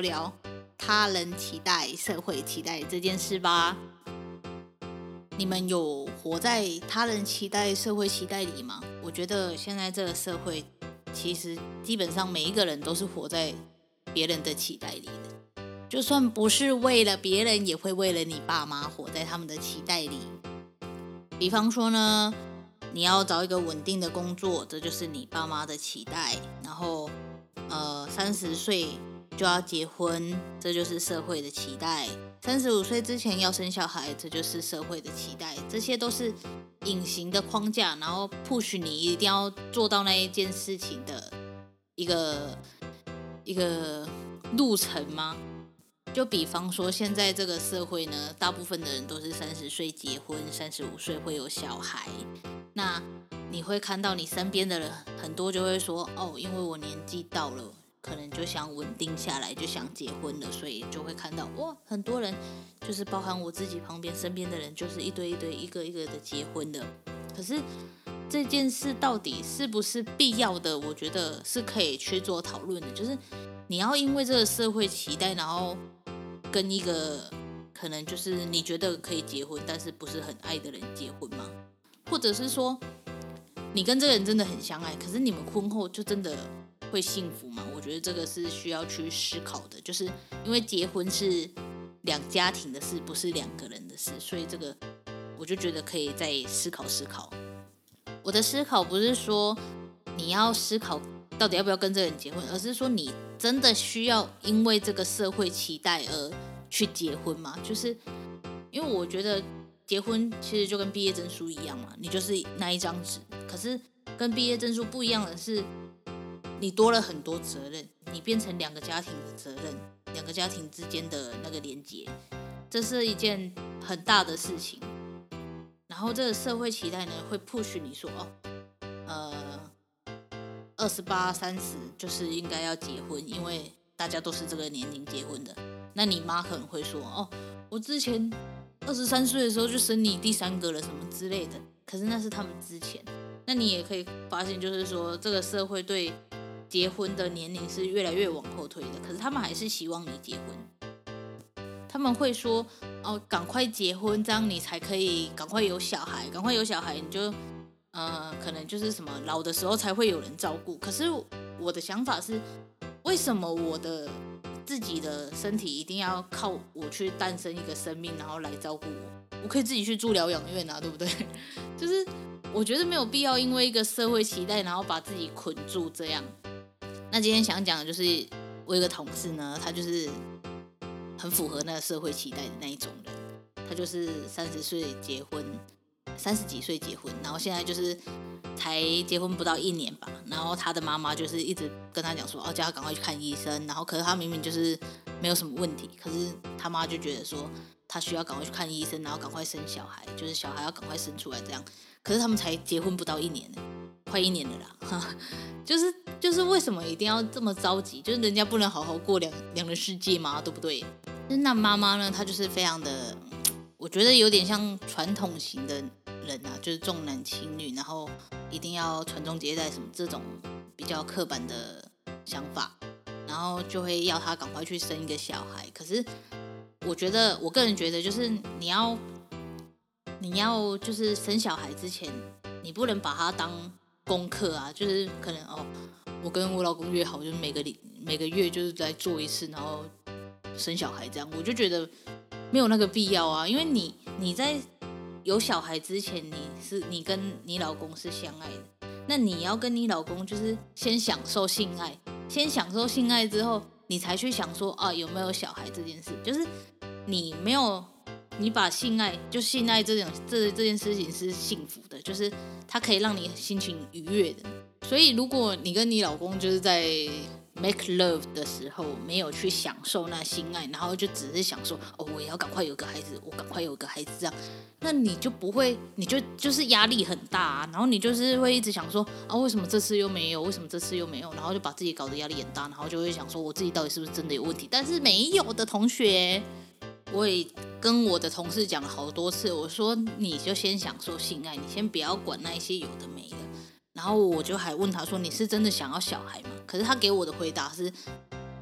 聊他人期待、社会期待这件事吧。你们有活在他人期待、社会期待里吗？我觉得现在这个社会，其实基本上每一个人都是活在别人的期待里的。就算不是为了别人，也会为了你爸妈活在他们的期待里。比方说呢，你要找一个稳定的工作，这就是你爸妈的期待。然后。呃，三十岁就要结婚，这就是社会的期待；三十五岁之前要生小孩，这就是社会的期待。这些都是隐形的框架，然后 push 你一定要做到那一件事情的一个一个路程吗？就比方说，现在这个社会呢，大部分的人都是三十岁结婚，三十五岁会有小孩。那你会看到你身边的人很多就会说哦，因为我年纪到了，可能就想稳定下来，就想结婚了，所以就会看到哇，很多人就是包含我自己旁边身边的人，就是一堆一堆一个一个的结婚的。可是这件事到底是不是必要的？我觉得是可以去做讨论的。就是你要因为这个社会期待，然后跟一个可能就是你觉得可以结婚，但是不是很爱的人结婚吗？或者是说？你跟这个人真的很相爱，可是你们婚后就真的会幸福吗？我觉得这个是需要去思考的，就是因为结婚是两家庭的事，不是两个人的事，所以这个我就觉得可以再思考思考。我的思考不是说你要思考到底要不要跟这个人结婚，而是说你真的需要因为这个社会期待而去结婚吗？就是因为我觉得。结婚其实就跟毕业证书一样嘛，你就是那一张纸。可是跟毕业证书不一样的是，你多了很多责任，你变成两个家庭的责任，两个家庭之间的那个连接，这是一件很大的事情。然后这个社会期待呢，会 push 你说哦，呃，二十八、三十就是应该要结婚，因为大家都是这个年龄结婚的。那你妈可能会说哦，我之前。二十三岁的时候就生你第三个了，什么之类的。可是那是他们之前。那你也可以发现，就是说这个社会对结婚的年龄是越来越往后推的。可是他们还是希望你结婚。他们会说：“哦，赶快结婚，这样你才可以赶快有小孩，赶快有小孩，你就呃，可能就是什么老的时候才会有人照顾。”可是我的想法是，为什么我的？自己的身体一定要靠我去诞生一个生命，然后来照顾我。我可以自己去住疗养院啊，对不对？就是我觉得没有必要因为一个社会期待，然后把自己捆住这样。那今天想讲的就是，我有个同事呢，他就是很符合那个社会期待的那一种人。他就是三十岁结婚，三十几岁结婚，然后现在就是。才结婚不到一年吧，然后他的妈妈就是一直跟他讲说，哦，叫他赶快去看医生。然后，可是他明明就是没有什么问题，可是他妈就觉得说他需要赶快去看医生，然后赶快生小孩，就是小孩要赶快生出来这样。可是他们才结婚不到一年，快一年了啦，就是就是为什么一定要这么着急？就是人家不能好好过两两人世界吗？对不对？那妈妈呢，她就是非常的，我觉得有点像传统型的。人啊，就是重男轻女，然后一定要传宗接代什么这种比较刻板的想法，然后就会要他赶快去生一个小孩。可是我觉得，我个人觉得，就是你要你要就是生小孩之前，你不能把她当功课啊，就是可能哦，我跟我老公约好，就是每个礼每个月就是来做一次，然后生小孩这样，我就觉得没有那个必要啊，因为你你在有小孩之前，你是你跟你老公是相爱的，那你要跟你老公就是先享受性爱，先享受性爱之后，你才去想说啊有没有小孩这件事，就是你没有你把性爱就性爱这种这这件事情是幸福的，就是它可以让你心情愉悦的，所以如果你跟你老公就是在 make love 的时候没有去享受那性爱，然后就只是想说哦，我也要赶快有个孩子，我赶快有个孩子这样，那你就不会，你就就是压力很大啊，然后你就是会一直想说啊，为什么这次又没有？为什么这次又没有？然后就把自己搞得压力很大，然后就会想说我自己到底是不是真的有问题？但是没有的同学，我也跟我的同事讲了好多次，我说你就先享受性爱，你先不要管那一些有的没的。然后我就还问他说：“你是真的想要小孩吗？”可是他给我的回答是：“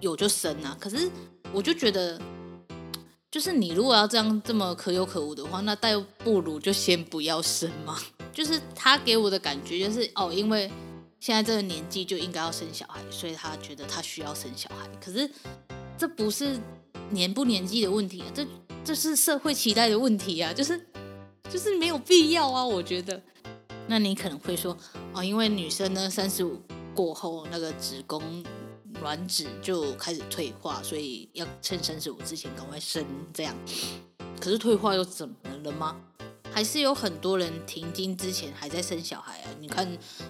有就生啊。”可是我就觉得，就是你如果要这样这么可有可无的话，那倒不如就先不要生嘛。就是他给我的感觉就是哦，因为现在这个年纪就应该要生小孩，所以他觉得他需要生小孩。可是这不是年不年纪的问题啊，这这是社会期待的问题啊，就是就是没有必要啊，我觉得。那你可能会说，哦，因为女生呢，三十五过后那个子宫卵子就开始退化，所以要趁三十五之前赶快生这样。可是退化又怎么了吗？还是有很多人停经之前还在生小孩啊？你看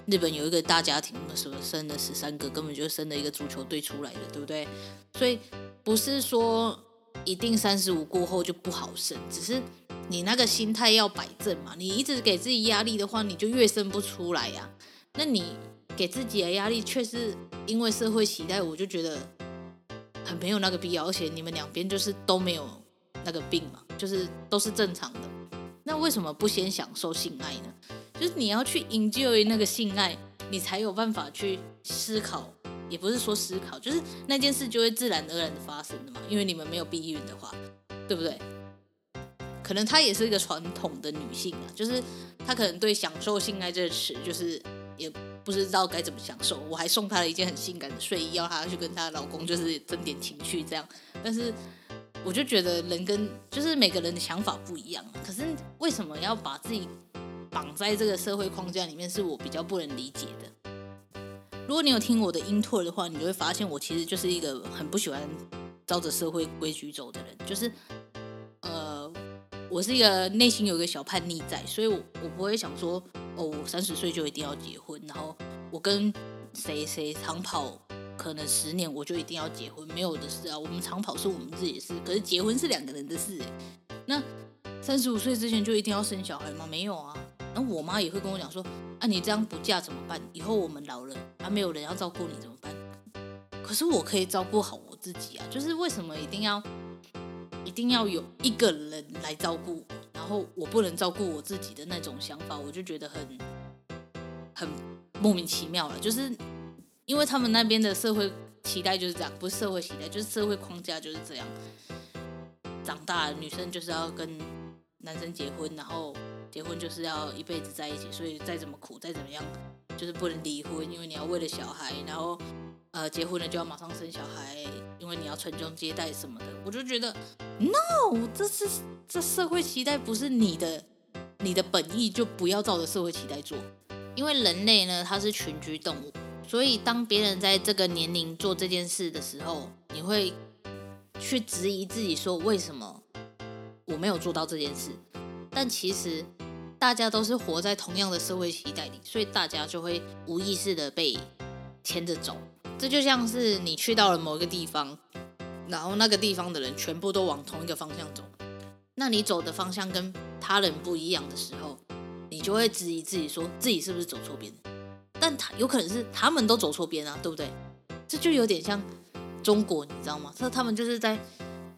日本有一个大家庭，什么生了十三个，根本就生了一个足球队出来的，对不对？所以不是说一定三十五过后就不好生，只是。你那个心态要摆正嘛，你一直给自己压力的话，你就越生不出来呀。那你给自己的压力却是因为社会期待，我就觉得很没有那个必要。而且你们两边就是都没有那个病嘛，就是都是正常的。那为什么不先享受性爱呢？就是你要去 enjoy 那个性爱，你才有办法去思考，也不是说思考，就是那件事就会自然而然的发生的嘛。因为你们没有避孕的话，对不对？可能她也是一个传统的女性啊，就是她可能对享受性爱这个词，就是也不知道该怎么享受。我还送她了一件很性感的睡衣，要她去跟她老公就是增点情趣这样。但是我就觉得人跟就是每个人的想法不一样。可是为什么要把自己绑在这个社会框架里面，是我比较不能理解的。如果你有听我的 intro 的话，你就会发现我其实就是一个很不喜欢照着社会规矩走的人，就是呃。我是一个内心有一个小叛逆在，所以我我不会想说，哦，我三十岁就一定要结婚，然后我跟谁谁长跑，可能十年我就一定要结婚，没有的事啊。我们长跑是我们自己的事，可是结婚是两个人的事。那三十五岁之前就一定要生小孩吗？没有啊。那我妈也会跟我讲说，啊，你这样不嫁怎么办？以后我们老了，还没有人要照顾你怎么办？可是我可以照顾好我自己啊，就是为什么一定要？一定要有一个人来照顾我，然后我不能照顾我自己的那种想法，我就觉得很很莫名其妙了。就是因为他们那边的社会期待就是这样，不是社会期待，就是社会框架就是这样。长大女生就是要跟男生结婚，然后结婚就是要一辈子在一起，所以再怎么苦再怎么样，就是不能离婚，因为你要为了小孩，然后呃结婚了就要马上生小孩，因为你要传宗接代什么的，我就觉得。No，这是这社会期待不是你的，你的本意就不要照着社会期待做。因为人类呢，它是群居动物，所以当别人在这个年龄做这件事的时候，你会去质疑自己说，为什么我没有做到这件事？但其实大家都是活在同样的社会期待里，所以大家就会无意识的被牵着走。这就像是你去到了某一个地方。然后那个地方的人全部都往同一个方向走，那你走的方向跟他人不一样的时候，你就会质疑自己，说自己是不是走错边？但他有可能是他们都走错边啊，对不对？这就有点像中国，你知道吗？这他们就是在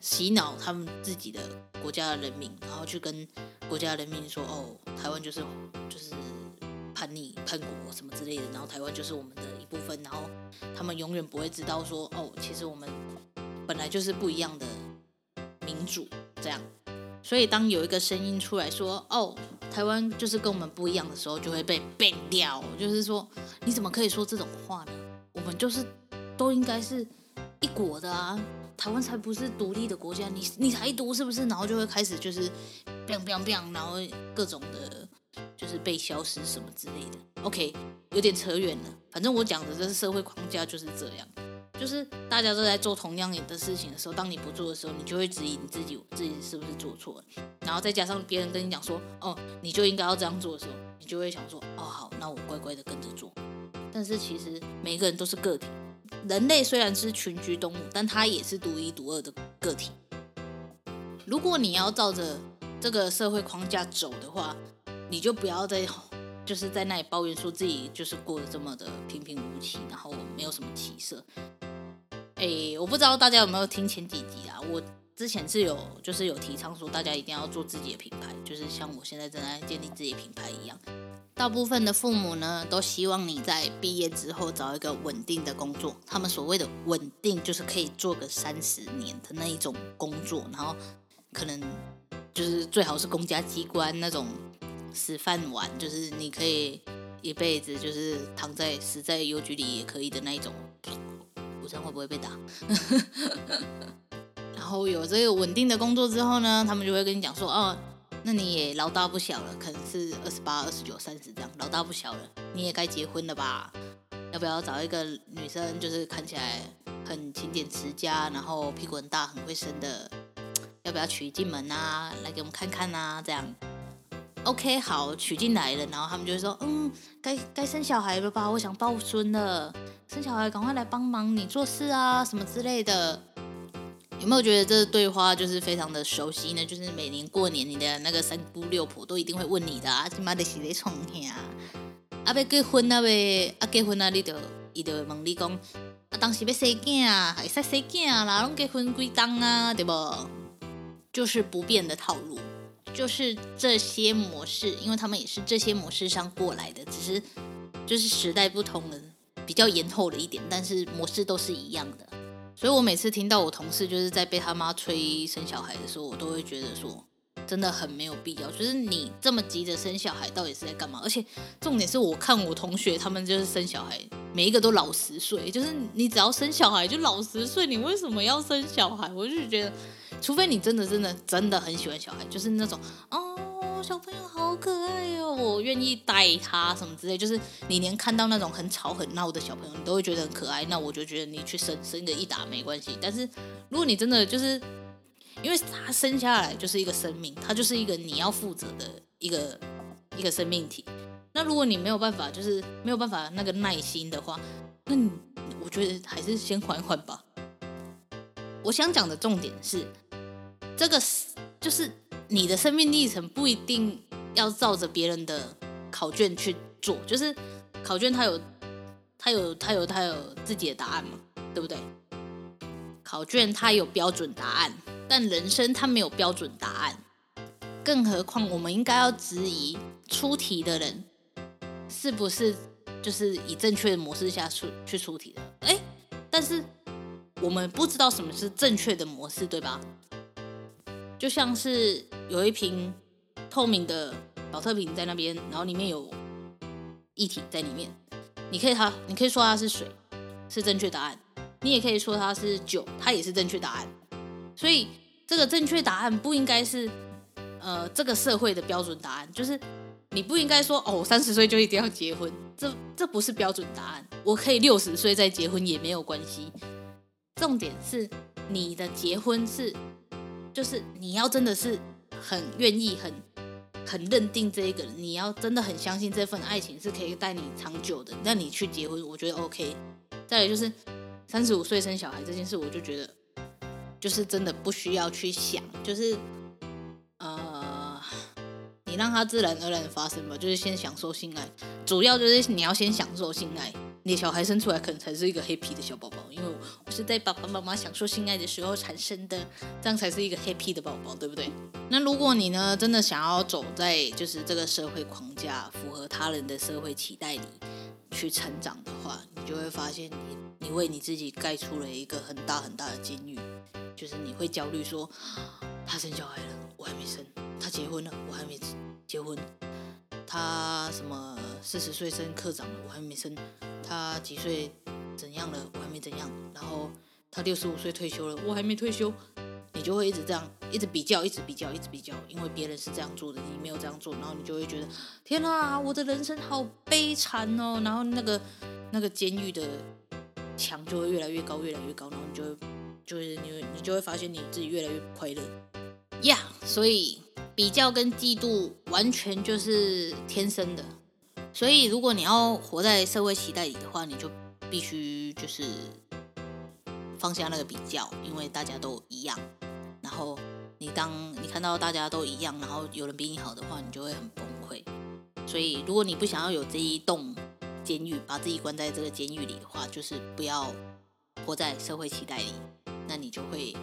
洗脑他们自己的国家的人民，然后去跟国家人民说，哦，台湾就是就是叛逆叛国什么之类的，然后台湾就是我们的一部分，然后他们永远不会知道说，哦，其实我们。本来就是不一样的民主，这样，所以当有一个声音出来说：“哦，台湾就是跟我们不一样的时候”，就会被 ban 掉。就是说，你怎么可以说这种话呢？我们就是都应该是一国的啊！台湾才不是独立的国家，你你台独是不是？然后就会开始就是，biang biang biang，然后各种的，就是被消失什么之类的。OK，有点扯远了。反正我讲的这个社会框架就是这样，就是大家都在做同样的事情的时候，当你不做的时候，你就会质疑你自己自己是不是做错了。然后再加上别人跟你讲说，哦，你就应该要这样做的时候，你就会想说，哦，好，那我乖乖的跟着做。但是其实每个人都是个体。人类虽然是群居动物，但它也是独一无二的个体。如果你要照着这个社会框架走的话，你就不要再就是在那里抱怨说自己就是过得这么的平平无奇，然后没有什么起色。哎，我不知道大家有没有听前几集啊？我之前是有就是有提倡说大家一定要做自己的品牌，就是像我现在正在建立自己品牌一样。大部分的父母呢，都希望你在毕业之后找一个稳定的工作。他们所谓的稳定，就是可以做个三十年的那一种工作，然后可能就是最好是公家机关那种死饭碗，就是你可以一辈子就是躺在死在邮局里也可以的那一种。我这样会不会被打？然后有这个稳定的工作之后呢，他们就会跟你讲说，哦。那你也老大不小了，可能是二十八、二十九、三十这样，老大不小了，你也该结婚了吧？要不要找一个女生，就是看起来很勤俭持家，然后屁股很大、很会生的？要不要娶进门啊？来给我们看看啊？这样，OK，好，娶进来了，然后他们就会说，嗯，该该生小孩了吧？我想抱孙了，生小孩赶快来帮忙你做事啊，什么之类的。有没有觉得这对话就是非常的熟悉呢？就是每年过年，你的那个三姑六婆都一定会问你的啊，今妈的是在创啥？啊，要结婚啊呗？啊，结婚啊，你就伊就会问你讲，啊，当时要生囝啊，还是生囝啦？拢结婚几当啊？对不？就是不变的套路，就是这些模式，因为他们也是这些模式上过来的，只是就是时代不同了，比较延后了一点，但是模式都是一样的。所以，我每次听到我同事就是在被他妈催生小孩的时候，我都会觉得说，真的很没有必要。就是你这么急着生小孩，到底是在干嘛？而且，重点是我看我同学他们就是生小孩，每一个都老十岁。就是你只要生小孩就老十岁，你为什么要生小孩？我就觉得，除非你真的真的真的很喜欢小孩，就是那种哦，小朋友好可爱。我愿意带他什么之类，就是你连看到那种很吵很闹的小朋友，你都会觉得很可爱，那我就觉得你去生生个一打没关系。但是如果你真的就是，因为他生下来就是一个生命，他就是一个你要负责的一个一个生命体。那如果你没有办法，就是没有办法那个耐心的话，那你我觉得还是先缓缓吧。我想讲的重点是，这个就是你的生命历程不一定。要照着别人的考卷去做，就是考卷它有，它有，它有，它有自己的答案嘛，对不对？考卷它有标准答案，但人生它没有标准答案。更何况，我们应该要质疑出题的人是不是就是以正确的模式下出去出题的？哎，但是我们不知道什么是正确的模式，对吧？就像是有一瓶。透明的保特瓶在那边，然后里面有液体在里面。你可以它，你可以说它是水，是正确答案；你也可以说它是酒，它也是正确答案。所以这个正确答案不应该是呃这个社会的标准答案，就是你不应该说哦，三十岁就一定要结婚，这这不是标准答案。我可以六十岁再结婚也没有关系。重点是你的结婚是，就是你要真的是很愿意很。很认定这一个人，你要真的很相信这份爱情是可以带你长久的，那你去结婚，我觉得 OK。再来就是三十五岁生小孩这件事，我就觉得就是真的不需要去想，就是呃，你让它自然而然发生吧，就是先享受性爱，主要就是你要先享受性爱。你小孩生出来可能才是一个黑皮的小宝宝，因为我是在爸爸妈妈享受性爱的时候产生的，这样才是一个黑皮的宝宝，对不对？那如果你呢，真的想要走在就是这个社会框架，符合他人的社会期待里去成长的话，你就会发现你你为你自己盖出了一个很大很大的监狱，就是你会焦虑说，他生小孩了，我还没生；他结婚了，我还没结婚。他什么四十岁升科长了，我还没升；他几岁怎样了，我还没怎样。然后他六十五岁退休了，我还没退休，你就会一直这样，一直比较，一直比较，一直比较，因为别人是这样做的，你没有这样做，然后你就会觉得天哪，我的人生好悲惨哦，然后那个那个监狱的墙就会越来越高，越来越高，然后你就会就是你你就会发现你自己越来越快乐。呀所以比较跟嫉妒完全就是天生的。所以，如果你要活在社会期待里的话，你就必须就是放下那个比较，因为大家都一样。然后，你当你看到大家都一样，然后有人比你好的话，你就会很崩溃。所以，如果你不想要有这一栋监狱，把自己关在这个监狱里的话，就是不要活在社会期待里，那你就会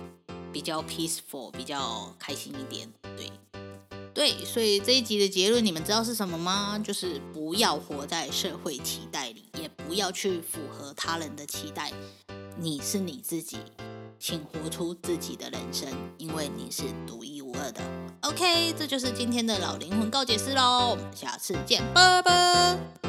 比较 peaceful，比较开心一点。对。对，所以这一集的结论你们知道是什么吗？就是不要活在社会期待里，也不要去符合他人的期待。你是你自己，请活出自己的人生，因为你是独一无二的。OK，这就是今天的老灵魂告解师喽，我们下次见，拜拜。